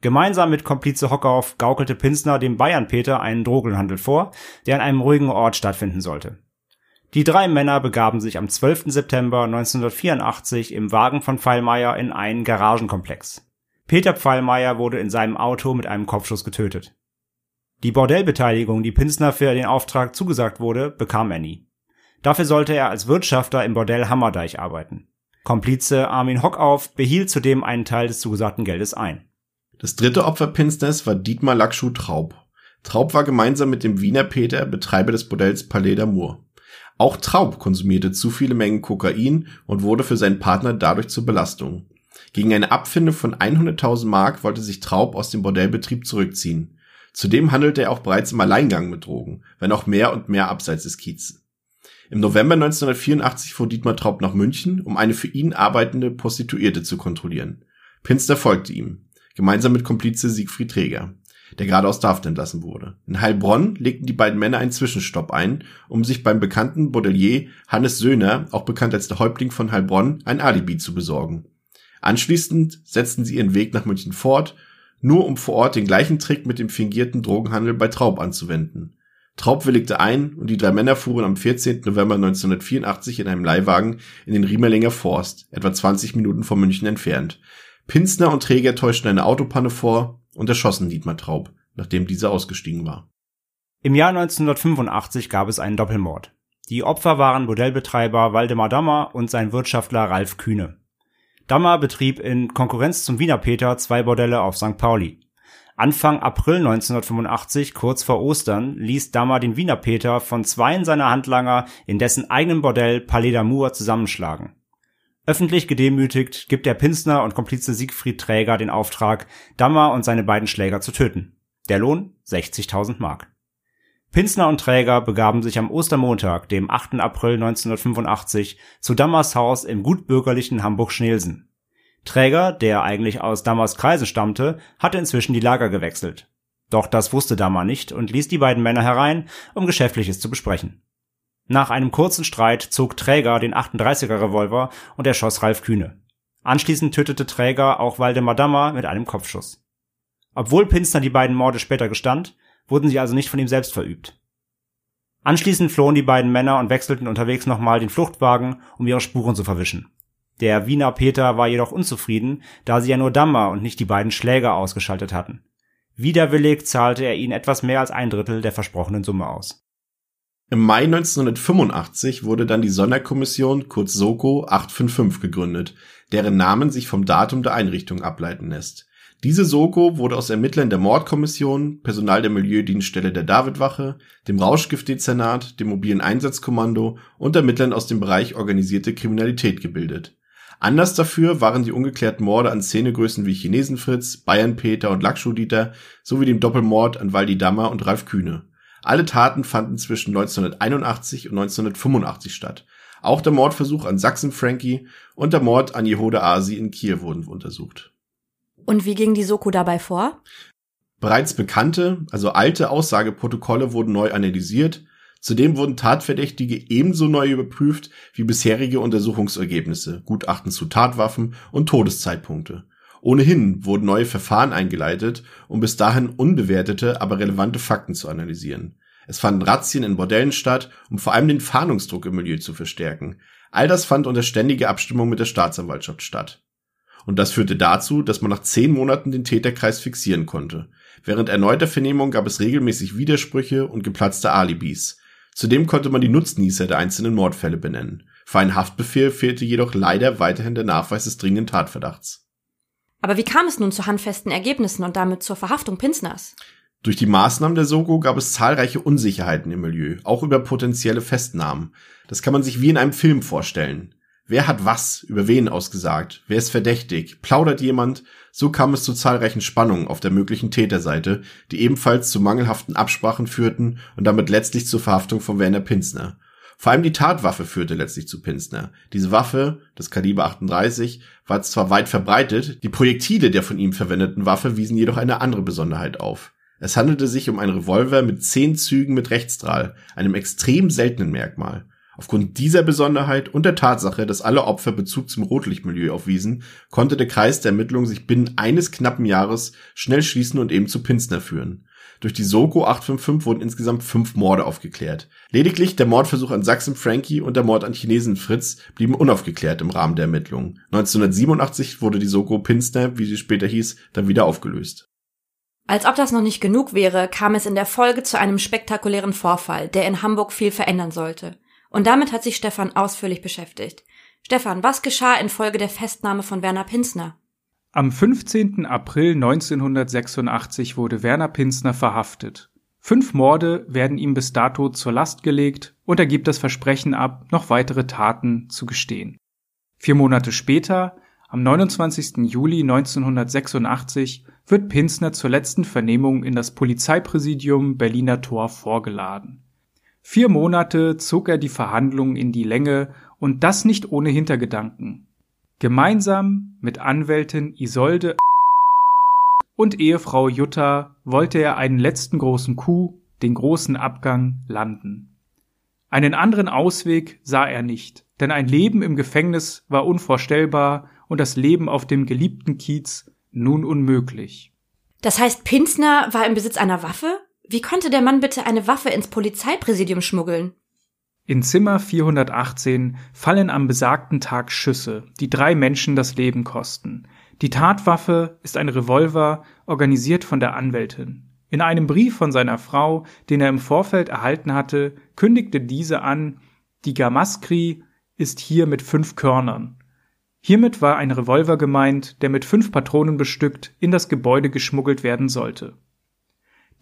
Gemeinsam mit Komplize Hockauf gaukelte Pinsner dem Bayern-Peter einen Drogenhandel vor, der an einem ruhigen Ort stattfinden sollte. Die drei Männer begaben sich am 12. September 1984 im Wagen von Pfeilmeier in einen Garagenkomplex. Peter Pfeilmeier wurde in seinem Auto mit einem Kopfschuss getötet. Die Bordellbeteiligung, die Pinsner für den Auftrag zugesagt wurde, bekam er nie. Dafür sollte er als Wirtschafter im Bordell Hammerdeich arbeiten. Komplize Armin Hockauf behielt zudem einen Teil des zugesagten Geldes ein. Das dritte Opfer Pinsners war Dietmar Lackschuh Traub. Traub war gemeinsam mit dem Wiener Peter Betreiber des Bordells Palais d'Amour. Auch Traub konsumierte zu viele Mengen Kokain und wurde für seinen Partner dadurch zur Belastung. Gegen eine Abfinde von 100.000 Mark wollte sich Traub aus dem Bordellbetrieb zurückziehen. Zudem handelte er auch bereits im Alleingang mit Drogen, wenn auch mehr und mehr abseits des Kiezes. Im November 1984 fuhr Dietmar Traub nach München, um eine für ihn arbeitende Prostituierte zu kontrollieren. Pinster folgte ihm, gemeinsam mit Komplize Siegfried Träger der gerade aus Haft entlassen wurde. In Heilbronn legten die beiden Männer einen Zwischenstopp ein, um sich beim bekannten Bordelier Hannes Söhner, auch bekannt als der Häuptling von Heilbronn, ein Alibi zu besorgen. Anschließend setzten sie ihren Weg nach München fort, nur um vor Ort den gleichen Trick mit dem fingierten Drogenhandel bei Traub anzuwenden. Traub willigte ein und die drei Männer fuhren am 14. November 1984 in einem Leihwagen in den Riemerlinger Forst, etwa 20 Minuten von München entfernt. Pinsner und Träger täuschten eine Autopanne vor und erschossen Dietmar Traub, nachdem dieser ausgestiegen war. Im Jahr 1985 gab es einen Doppelmord. Die Opfer waren Bordellbetreiber Waldemar Dammer und sein Wirtschaftler Ralf Kühne. Dammer betrieb in Konkurrenz zum Wiener Peter zwei Bordelle auf St. Pauli. Anfang April 1985, kurz vor Ostern, ließ Dammer den Wiener Peter von zweien seiner Handlanger in dessen eigenem Bordell Palais d'Amour zusammenschlagen. Öffentlich gedemütigt gibt der Pinsner und Komplize Siegfried Träger den Auftrag, Dammer und seine beiden Schläger zu töten. Der Lohn 60.000 Mark. Pinsner und Träger begaben sich am Ostermontag, dem 8. April 1985, zu Dammers Haus im gutbürgerlichen Hamburg-Schnelsen. Träger, der eigentlich aus Dammers Kreise stammte, hatte inzwischen die Lager gewechselt. Doch das wusste Dammer nicht und ließ die beiden Männer herein, um Geschäftliches zu besprechen. Nach einem kurzen Streit zog Träger den 38er Revolver und erschoss Ralf Kühne. Anschließend tötete Träger auch Waldemar Dammer mit einem Kopfschuss. Obwohl Pinsner die beiden Morde später gestand, wurden sie also nicht von ihm selbst verübt. Anschließend flohen die beiden Männer und wechselten unterwegs nochmal den Fluchtwagen, um ihre Spuren zu verwischen. Der Wiener Peter war jedoch unzufrieden, da sie ja nur Dammer und nicht die beiden Schläger ausgeschaltet hatten. Widerwillig zahlte er ihnen etwas mehr als ein Drittel der versprochenen Summe aus. Im Mai 1985 wurde dann die Sonderkommission, kurz Soko 855 gegründet, deren Namen sich vom Datum der Einrichtung ableiten lässt. Diese Soko wurde aus Ermittlern der Mordkommission, Personal der Milieudienststelle der Davidwache, dem Rauschgiftdezernat, dem mobilen Einsatzkommando und Ermittlern aus dem Bereich organisierte Kriminalität gebildet. Anders dafür waren die ungeklärten Morde an Szenegrößen wie Chinesenfritz, Bayern Peter und Lackschuh-Dieter sowie dem Doppelmord an Waldi Dammer und Ralf Kühne. Alle Taten fanden zwischen 1981 und 1985 statt. Auch der Mordversuch an Sachsen Frankie und der Mord an Jehuda Asi in Kiel wurden untersucht. Und wie ging die Soko dabei vor? Bereits bekannte, also alte Aussageprotokolle wurden neu analysiert. Zudem wurden Tatverdächtige ebenso neu überprüft wie bisherige Untersuchungsergebnisse, Gutachten zu Tatwaffen und Todeszeitpunkte. Ohnehin wurden neue Verfahren eingeleitet, um bis dahin unbewertete, aber relevante Fakten zu analysieren. Es fanden Razzien in Bordellen statt, um vor allem den Fahndungsdruck im Milieu zu verstärken. All das fand unter ständiger Abstimmung mit der Staatsanwaltschaft statt. Und das führte dazu, dass man nach zehn Monaten den Täterkreis fixieren konnte. Während erneuter Vernehmung gab es regelmäßig Widersprüche und geplatzte Alibis. Zudem konnte man die Nutznießer der einzelnen Mordfälle benennen. Für einen Haftbefehl fehlte jedoch leider weiterhin der Nachweis des dringenden Tatverdachts. Aber wie kam es nun zu handfesten Ergebnissen und damit zur Verhaftung Pinsners? Durch die Maßnahmen der Soko gab es zahlreiche Unsicherheiten im Milieu, auch über potenzielle Festnahmen. Das kann man sich wie in einem Film vorstellen. Wer hat was über wen ausgesagt? Wer ist verdächtig? Plaudert jemand? So kam es zu zahlreichen Spannungen auf der möglichen Täterseite, die ebenfalls zu mangelhaften Absprachen führten und damit letztlich zur Verhaftung von Werner Pinsner. Vor allem die Tatwaffe führte letztlich zu Pinsner. Diese Waffe, das Kaliber 38, war zwar weit verbreitet, die Projektile der von ihm verwendeten Waffe wiesen jedoch eine andere Besonderheit auf. Es handelte sich um einen Revolver mit zehn Zügen mit Rechtsstrahl, einem extrem seltenen Merkmal. Aufgrund dieser Besonderheit und der Tatsache, dass alle Opfer Bezug zum Rotlichtmilieu aufwiesen, konnte der Kreis der Ermittlungen sich binnen eines knappen Jahres schnell schließen und eben zu Pinsner führen. Durch die Soko 855 wurden insgesamt fünf Morde aufgeklärt. Lediglich der Mordversuch an Sachsen Frankie und der Mord an Chinesen Fritz blieben unaufgeklärt im Rahmen der Ermittlungen. 1987 wurde die Soko Pinsner, wie sie später hieß, dann wieder aufgelöst. Als ob das noch nicht genug wäre, kam es in der Folge zu einem spektakulären Vorfall, der in Hamburg viel verändern sollte. Und damit hat sich Stefan ausführlich beschäftigt. Stefan, was geschah infolge der Festnahme von Werner Pinsner? Am 15. April 1986 wurde Werner Pinsner verhaftet. Fünf Morde werden ihm bis dato zur Last gelegt und er gibt das Versprechen ab, noch weitere Taten zu gestehen. Vier Monate später, am 29. Juli 1986, wird Pinsner zur letzten Vernehmung in das Polizeipräsidium Berliner Tor vorgeladen. Vier Monate zog er die Verhandlungen in die Länge und das nicht ohne Hintergedanken. Gemeinsam mit Anwältin Isolde und Ehefrau Jutta wollte er einen letzten großen Coup, den großen Abgang, landen. Einen anderen Ausweg sah er nicht, denn ein Leben im Gefängnis war unvorstellbar und das Leben auf dem geliebten Kiez nun unmöglich. Das heißt, Pinsner war im Besitz einer Waffe? Wie konnte der Mann bitte eine Waffe ins Polizeipräsidium schmuggeln? In Zimmer 418 fallen am besagten Tag Schüsse, die drei Menschen das Leben kosten. Die Tatwaffe ist ein Revolver, organisiert von der Anwältin. In einem Brief von seiner Frau, den er im Vorfeld erhalten hatte, kündigte diese an, die Gamaskri ist hier mit fünf Körnern. Hiermit war ein Revolver gemeint, der mit fünf Patronen bestückt in das Gebäude geschmuggelt werden sollte.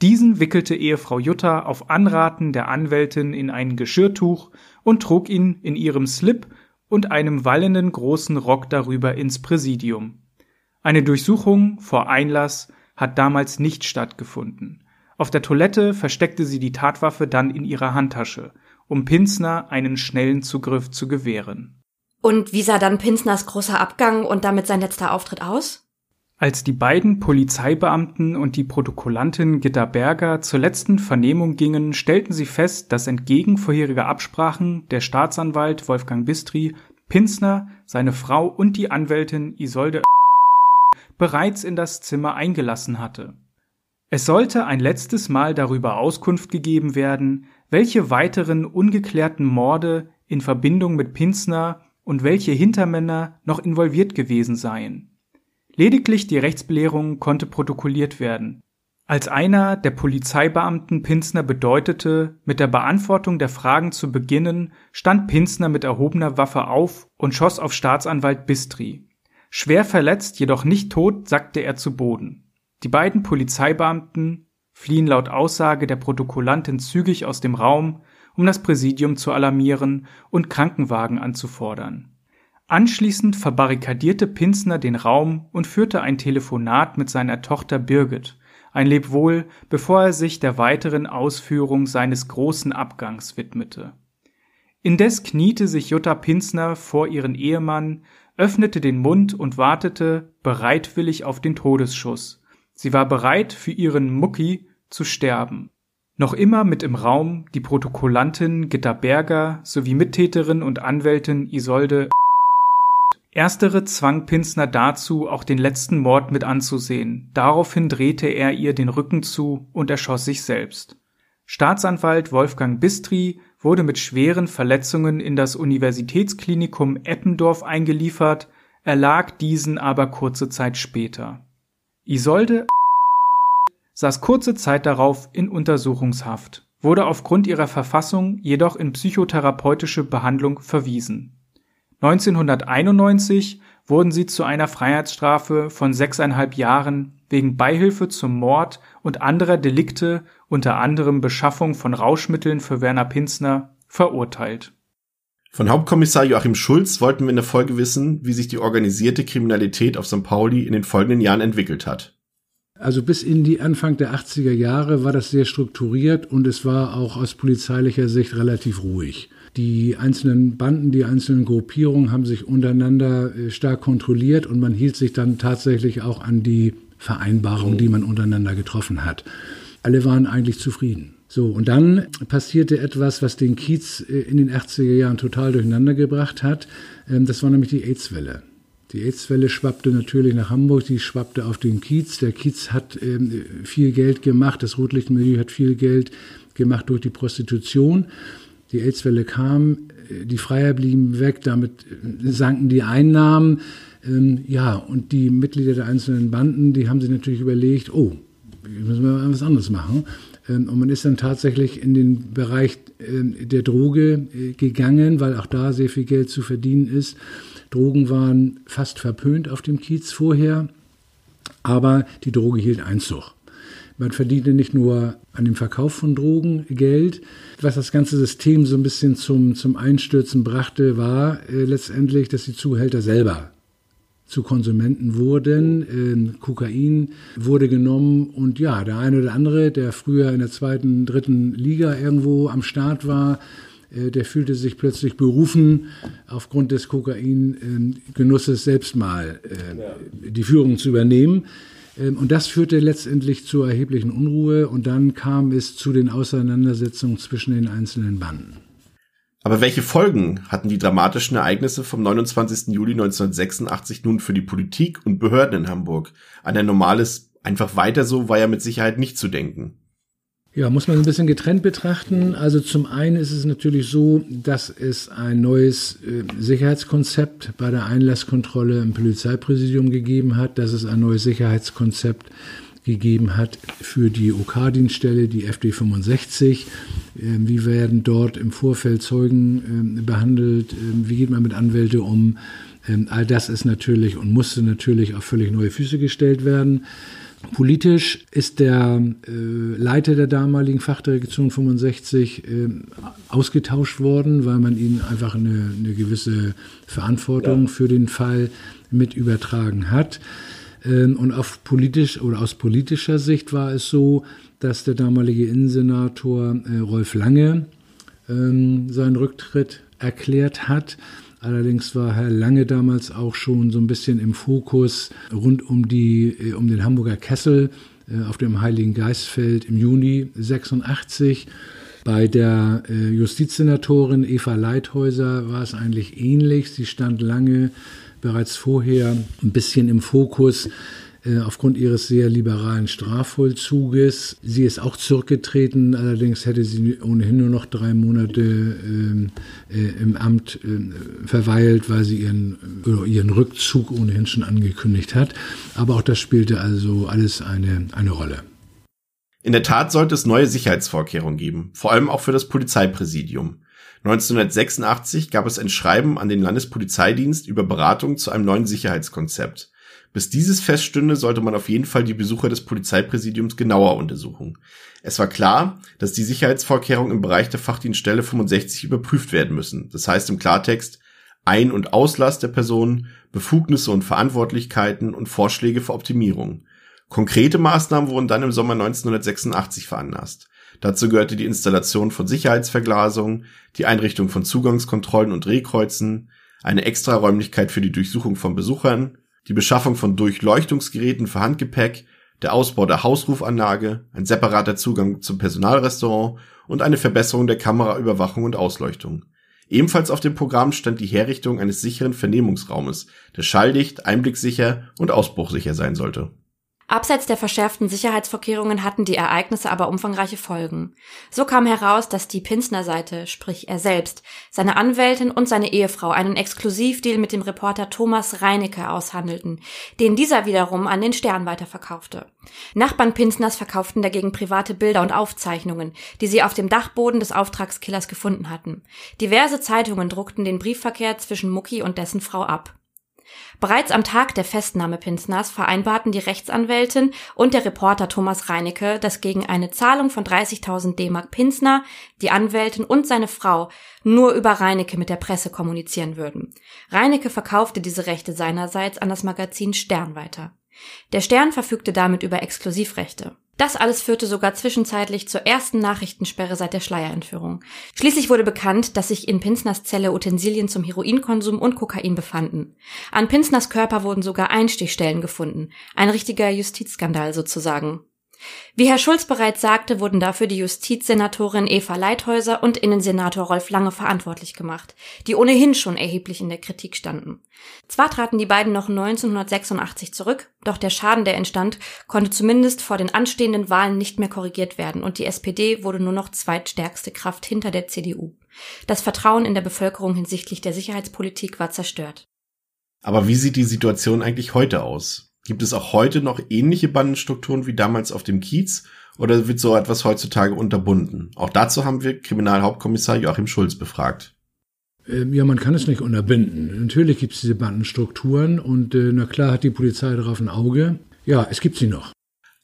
Diesen wickelte Ehefrau Jutta auf Anraten der Anwältin in ein Geschirrtuch und trug ihn in ihrem Slip und einem wallenden großen Rock darüber ins Präsidium. Eine Durchsuchung vor Einlass hat damals nicht stattgefunden. Auf der Toilette versteckte sie die Tatwaffe dann in ihrer Handtasche, um Pinsner einen schnellen Zugriff zu gewähren. Und wie sah dann Pinsners großer Abgang und damit sein letzter Auftritt aus? Als die beiden Polizeibeamten und die Protokollantin Gitta Berger zur letzten Vernehmung gingen, stellten sie fest, dass entgegen vorheriger Absprachen der Staatsanwalt Wolfgang Bistri Pinsner, seine Frau und die Anwältin Isolde bereits in das Zimmer eingelassen hatte. Es sollte ein letztes Mal darüber Auskunft gegeben werden, welche weiteren ungeklärten Morde in Verbindung mit Pinsner und welche Hintermänner noch involviert gewesen seien. Lediglich die Rechtsbelehrung konnte protokolliert werden. Als einer der Polizeibeamten Pinsner bedeutete, mit der Beantwortung der Fragen zu beginnen, stand Pinsner mit erhobener Waffe auf und schoss auf Staatsanwalt Bistri. Schwer verletzt, jedoch nicht tot, sackte er zu Boden. Die beiden Polizeibeamten fliehen laut Aussage der Protokollantin zügig aus dem Raum, um das Präsidium zu alarmieren und Krankenwagen anzufordern. Anschließend verbarrikadierte Pinsner den Raum und führte ein Telefonat mit seiner Tochter Birgit, ein Lebwohl, bevor er sich der weiteren Ausführung seines großen Abgangs widmete. Indes kniete sich Jutta Pinsner vor ihren Ehemann, öffnete den Mund und wartete bereitwillig auf den Todesschuss. Sie war bereit, für ihren Mucki zu sterben. Noch immer mit im Raum die Protokollantin Gitta Berger sowie Mittäterin und Anwältin Isolde. Erstere zwang Pinsner dazu, auch den letzten Mord mit anzusehen. Daraufhin drehte er ihr den Rücken zu und erschoss sich selbst. Staatsanwalt Wolfgang Bistri wurde mit schweren Verletzungen in das Universitätsklinikum Eppendorf eingeliefert, erlag diesen aber kurze Zeit später. Isolde *laughs* saß kurze Zeit darauf in Untersuchungshaft, wurde aufgrund ihrer Verfassung jedoch in psychotherapeutische Behandlung verwiesen. 1991 wurden sie zu einer Freiheitsstrafe von sechseinhalb Jahren wegen Beihilfe zum Mord und anderer Delikte, unter anderem Beschaffung von Rauschmitteln für Werner Pinsner, verurteilt. Von Hauptkommissar Joachim Schulz wollten wir in der Folge wissen, wie sich die organisierte Kriminalität auf St. Pauli in den folgenden Jahren entwickelt hat. Also bis in die Anfang der 80er Jahre war das sehr strukturiert und es war auch aus polizeilicher Sicht relativ ruhig. Die einzelnen Banden, die einzelnen Gruppierungen haben sich untereinander äh, stark kontrolliert und man hielt sich dann tatsächlich auch an die Vereinbarungen, die man untereinander getroffen hat. Alle waren eigentlich zufrieden. So, und dann passierte etwas, was den Kiez äh, in den 80er Jahren total durcheinander gebracht hat. Ähm, das war nämlich die AIDS-Welle. Die AIDS-Welle schwappte natürlich nach Hamburg, die schwappte auf den Kiez. Der Kiez hat ähm, viel Geld gemacht, das Rotlichtmilieu hat viel Geld gemacht durch die Prostitution. Die AIDS-Welle kam, äh, die Freier blieben weg, damit äh, sanken die Einnahmen. Ähm, ja, und die Mitglieder der einzelnen Banden, die haben sich natürlich überlegt, oh, müssen wir was anderes machen. Ähm, und man ist dann tatsächlich in den Bereich ähm, der Droge äh, gegangen, weil auch da sehr viel Geld zu verdienen ist. Drogen waren fast verpönt auf dem Kiez vorher, aber die Droge hielt Einzug. Man verdiente nicht nur an dem Verkauf von Drogen Geld. Was das ganze System so ein bisschen zum, zum Einstürzen brachte, war äh, letztendlich, dass die Zuhälter selber zu Konsumenten wurden. Ähm, Kokain wurde genommen und ja, der eine oder andere, der früher in der zweiten, dritten Liga irgendwo am Start war, äh, der fühlte sich plötzlich berufen, aufgrund des Kokaingenusses selbst mal äh, die Führung zu übernehmen. Ähm, und das führte letztendlich zu erheblichen Unruhe und dann kam es zu den Auseinandersetzungen zwischen den einzelnen Banden. Aber welche Folgen hatten die dramatischen Ereignisse vom 29. Juli 1986 nun für die Politik und Behörden in Hamburg? An ein normales einfach weiter so war ja mit Sicherheit nicht zu denken. Ja, muss man ein bisschen getrennt betrachten. Also zum einen ist es natürlich so, dass es ein neues äh, Sicherheitskonzept bei der Einlasskontrolle im Polizeipräsidium gegeben hat, dass es ein neues Sicherheitskonzept gegeben hat für die OK-Dienststelle, die FD 65. Ähm, wie werden dort im Vorfeld Zeugen ähm, behandelt? Ähm, wie geht man mit Anwälte um? All das ist natürlich und musste natürlich auf völlig neue Füße gestellt werden. Politisch ist der äh, Leiter der damaligen Fachdirektion 65 äh, ausgetauscht worden, weil man ihnen einfach eine, eine gewisse Verantwortung ja. für den Fall mit übertragen hat. Ähm, und auf politisch oder aus politischer Sicht war es so, dass der damalige Innensenator äh, Rolf Lange ähm, seinen Rücktritt erklärt hat. Allerdings war Herr Lange damals auch schon so ein bisschen im Fokus rund um die äh, um den Hamburger Kessel äh, auf dem Heiligen Geistfeld im Juni 86. Bei der Justizsenatorin Eva Leithäuser war es eigentlich ähnlich. Sie stand lange bereits vorher ein bisschen im Fokus äh, aufgrund ihres sehr liberalen Strafvollzuges. Sie ist auch zurückgetreten, allerdings hätte sie ohnehin nur noch drei Monate ähm, äh, im Amt äh, verweilt, weil sie ihren, ihren Rückzug ohnehin schon angekündigt hat. Aber auch das spielte also alles eine, eine Rolle. In der Tat sollte es neue Sicherheitsvorkehrungen geben, vor allem auch für das Polizeipräsidium. 1986 gab es ein Schreiben an den Landespolizeidienst über Beratung zu einem neuen Sicherheitskonzept. Bis dieses feststünde, sollte man auf jeden Fall die Besucher des Polizeipräsidiums genauer untersuchen. Es war klar, dass die Sicherheitsvorkehrungen im Bereich der Fachdienststelle 65 überprüft werden müssen. Das heißt im Klartext Ein- und Auslass der Personen, Befugnisse und Verantwortlichkeiten und Vorschläge für Optimierung. Konkrete Maßnahmen wurden dann im Sommer 1986 veranlasst. Dazu gehörte die Installation von Sicherheitsverglasungen, die Einrichtung von Zugangskontrollen und Drehkreuzen, eine Extraräumlichkeit für die Durchsuchung von Besuchern, die Beschaffung von Durchleuchtungsgeräten für Handgepäck, der Ausbau der Hausrufanlage, ein separater Zugang zum Personalrestaurant und eine Verbesserung der Kameraüberwachung und Ausleuchtung. Ebenfalls auf dem Programm stand die Herrichtung eines sicheren Vernehmungsraumes, der schalldicht, einblicksicher und ausbruchsicher sein sollte. Abseits der verschärften Sicherheitsvorkehrungen hatten die Ereignisse aber umfangreiche Folgen. So kam heraus, dass die Pinsner Seite, sprich er selbst, seine Anwältin und seine Ehefrau einen Exklusivdeal mit dem Reporter Thomas Reinecke aushandelten, den dieser wiederum an den Stern weiterverkaufte. Nachbarn Pinsners verkauften dagegen private Bilder und Aufzeichnungen, die sie auf dem Dachboden des Auftragskillers gefunden hatten. Diverse Zeitungen druckten den Briefverkehr zwischen Mucki und dessen Frau ab. Bereits am Tag der Festnahme Pinsners vereinbarten die Rechtsanwältin und der Reporter Thomas Reinecke, dass gegen eine Zahlung von 30.000 D-Mark Pinsner die Anwältin und seine Frau nur über Reinecke mit der Presse kommunizieren würden. Reinecke verkaufte diese Rechte seinerseits an das Magazin Stern weiter. Der Stern verfügte damit über Exklusivrechte. Das alles führte sogar zwischenzeitlich zur ersten Nachrichtensperre seit der Schleierentführung. Schließlich wurde bekannt, dass sich in Pinsners Zelle Utensilien zum Heroinkonsum und Kokain befanden. An Pinsners Körper wurden sogar Einstichstellen gefunden. Ein richtiger Justizskandal sozusagen. Wie Herr Schulz bereits sagte, wurden dafür die Justizsenatorin Eva Leithäuser und Innensenator Rolf Lange verantwortlich gemacht, die ohnehin schon erheblich in der Kritik standen. Zwar traten die beiden noch 1986 zurück, doch der Schaden, der entstand, konnte zumindest vor den anstehenden Wahlen nicht mehr korrigiert werden und die SPD wurde nur noch zweitstärkste Kraft hinter der CDU. Das Vertrauen in der Bevölkerung hinsichtlich der Sicherheitspolitik war zerstört. Aber wie sieht die Situation eigentlich heute aus? Gibt es auch heute noch ähnliche Bandenstrukturen wie damals auf dem Kiez oder wird so etwas heutzutage unterbunden? Auch dazu haben wir Kriminalhauptkommissar Joachim Schulz befragt. Ähm, ja, man kann es nicht unterbinden. Natürlich gibt es diese Bandenstrukturen und äh, na klar hat die Polizei darauf ein Auge. Ja, es gibt sie noch.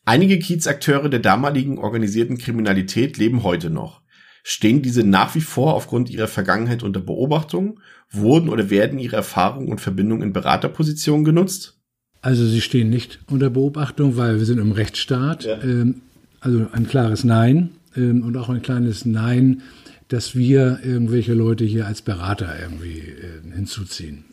Einige Kiezakteure der damaligen organisierten Kriminalität leben heute noch. Stehen diese nach wie vor aufgrund ihrer Vergangenheit unter Beobachtung? Wurden oder werden ihre Erfahrungen und Verbindungen in Beraterpositionen genutzt? Also sie stehen nicht unter Beobachtung, weil wir sind im Rechtsstaat. Ja. Ähm, also ein klares Nein ähm, und auch ein kleines Nein, dass wir irgendwelche Leute hier als Berater irgendwie äh, hinzuziehen.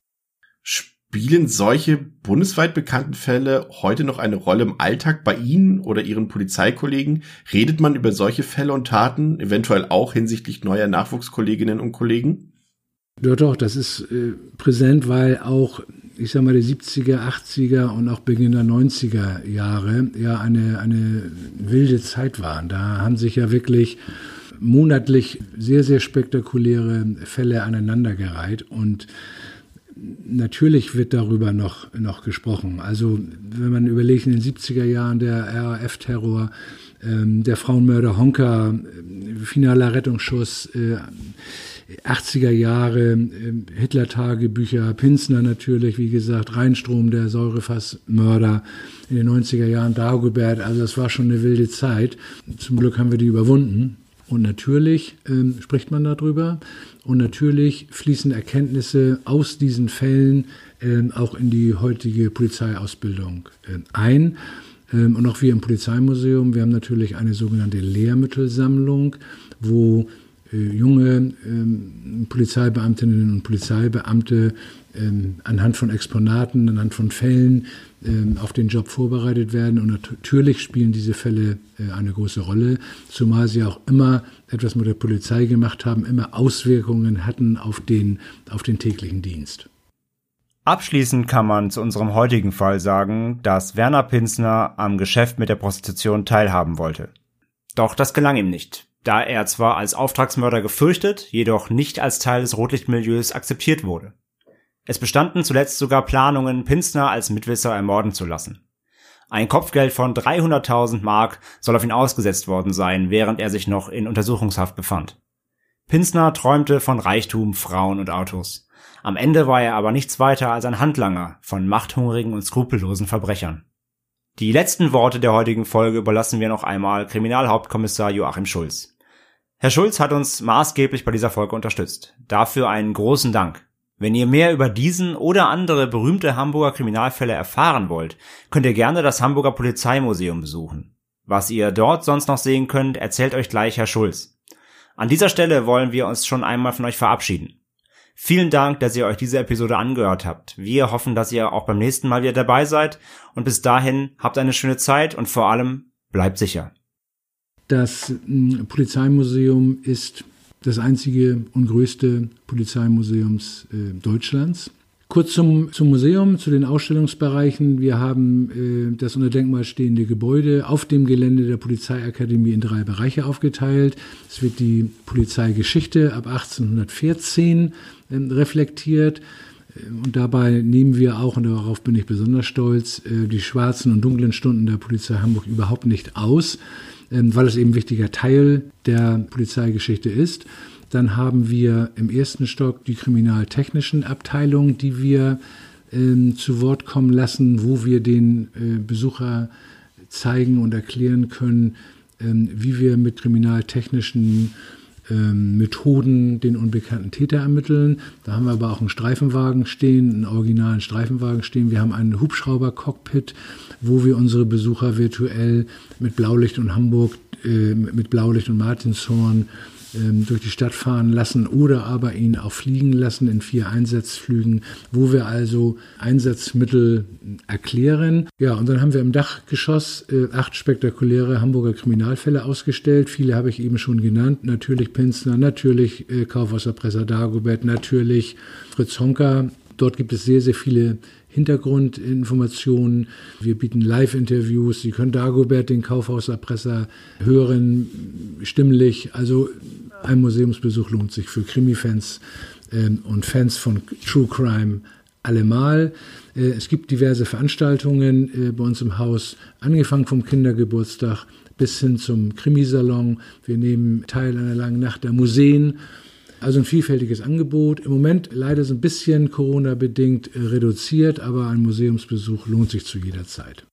Spielen solche bundesweit bekannten Fälle heute noch eine Rolle im Alltag bei Ihnen oder Ihren Polizeikollegen? Redet man über solche Fälle und Taten, eventuell auch hinsichtlich neuer Nachwuchskolleginnen und Kollegen? Ja, doch, das ist äh, präsent, weil auch, ich sag mal, die 70er, 80er und auch Beginn der 90er Jahre ja eine, eine wilde Zeit waren. Da haben sich ja wirklich monatlich sehr, sehr spektakuläre Fälle aneinandergereiht und natürlich wird darüber noch, noch gesprochen. Also wenn man überlegt, in den 70er Jahren der RAF-Terror, ähm, der Frauenmörder Honka, äh, finaler Rettungsschuss, äh, 80er Jahre, äh, Hitler-Tagebücher, Pinsner natürlich, wie gesagt, Rheinstrom, der Säurefassmörder, in den 90er Jahren Dagobert, also das war schon eine wilde Zeit. Zum Glück haben wir die überwunden. Und natürlich ähm, spricht man darüber. Und natürlich fließen Erkenntnisse aus diesen Fällen äh, auch in die heutige Polizeiausbildung äh, ein. Ähm, und auch wir im Polizeimuseum, wir haben natürlich eine sogenannte Lehrmittelsammlung, wo junge ähm, Polizeibeamtinnen und Polizeibeamte ähm, anhand von Exponaten, anhand von Fällen ähm, auf den Job vorbereitet werden. Und natürlich spielen diese Fälle äh, eine große Rolle, zumal sie auch immer etwas mit der Polizei gemacht haben, immer Auswirkungen hatten auf den, auf den täglichen Dienst. Abschließend kann man zu unserem heutigen Fall sagen, dass Werner Pinsner am Geschäft mit der Prostitution teilhaben wollte. Doch das gelang ihm nicht, da er zwar als Auftragsmörder gefürchtet, jedoch nicht als Teil des Rotlichtmilieus akzeptiert wurde. Es bestanden zuletzt sogar Planungen, Pinsner als Mitwisser ermorden zu lassen. Ein Kopfgeld von 300.000 Mark soll auf ihn ausgesetzt worden sein, während er sich noch in Untersuchungshaft befand. Pinsner träumte von Reichtum, Frauen und Autos. Am Ende war er aber nichts weiter als ein Handlanger von machthungrigen und skrupellosen Verbrechern. Die letzten Worte der heutigen Folge überlassen wir noch einmal Kriminalhauptkommissar Joachim Schulz. Herr Schulz hat uns maßgeblich bei dieser Folge unterstützt. Dafür einen großen Dank. Wenn ihr mehr über diesen oder andere berühmte Hamburger Kriminalfälle erfahren wollt, könnt ihr gerne das Hamburger Polizeimuseum besuchen. Was ihr dort sonst noch sehen könnt, erzählt euch gleich Herr Schulz. An dieser Stelle wollen wir uns schon einmal von euch verabschieden. Vielen Dank, dass ihr euch diese Episode angehört habt. Wir hoffen, dass ihr auch beim nächsten Mal wieder dabei seid und bis dahin habt eine schöne Zeit und vor allem bleibt sicher. Das hm, Polizeimuseum ist das einzige und größte Polizeimuseums äh, Deutschlands. Kurz zum, zum Museum, zu den Ausstellungsbereichen. Wir haben äh, das unter Denkmal stehende Gebäude auf dem Gelände der Polizeiakademie in drei Bereiche aufgeteilt. Es wird die Polizeigeschichte ab 1814 äh, reflektiert. Und dabei nehmen wir auch, und darauf bin ich besonders stolz, äh, die schwarzen und dunklen Stunden der Polizei Hamburg überhaupt nicht aus. Ähm, weil es eben ein wichtiger Teil der Polizeigeschichte ist. Dann haben wir im ersten Stock die kriminaltechnischen Abteilungen, die wir ähm, zu Wort kommen lassen, wo wir den äh, Besucher zeigen und erklären können, ähm, wie wir mit kriminaltechnischen Methoden den unbekannten Täter ermitteln. Da haben wir aber auch einen Streifenwagen stehen, einen originalen Streifenwagen stehen. Wir haben einen Hubschrauber-Cockpit, wo wir unsere Besucher virtuell mit Blaulicht und Hamburg, äh, mit Blaulicht und Martinshorn ähm, durch die Stadt fahren lassen oder aber ihn auch fliegen lassen in vier Einsatzflügen, wo wir also Einsatzmittel erklären. Ja, und dann haben wir im Dachgeschoss äh, acht spektakuläre Hamburger Kriminalfälle ausgestellt. Viele habe ich eben schon genannt. Natürlich Pinsner, natürlich äh, Kaufhauserpresser Dagobert, natürlich Fritz Honka. Dort gibt es sehr, sehr viele Hintergrundinformationen. Wir bieten Live-Interviews. Sie können Dagobert, den Kaufhauserpresser, hören, stimmlich. Also ein Museumsbesuch lohnt sich für Krimi-Fans ähm, und Fans von True Crime allemal. Äh, es gibt diverse Veranstaltungen äh, bei uns im Haus, angefangen vom Kindergeburtstag bis hin zum Krimisalon. Wir nehmen teil an einer langen Nacht der Museen. Also ein vielfältiges Angebot. Im Moment leider so ein bisschen Corona-bedingt reduziert, aber ein Museumsbesuch lohnt sich zu jeder Zeit.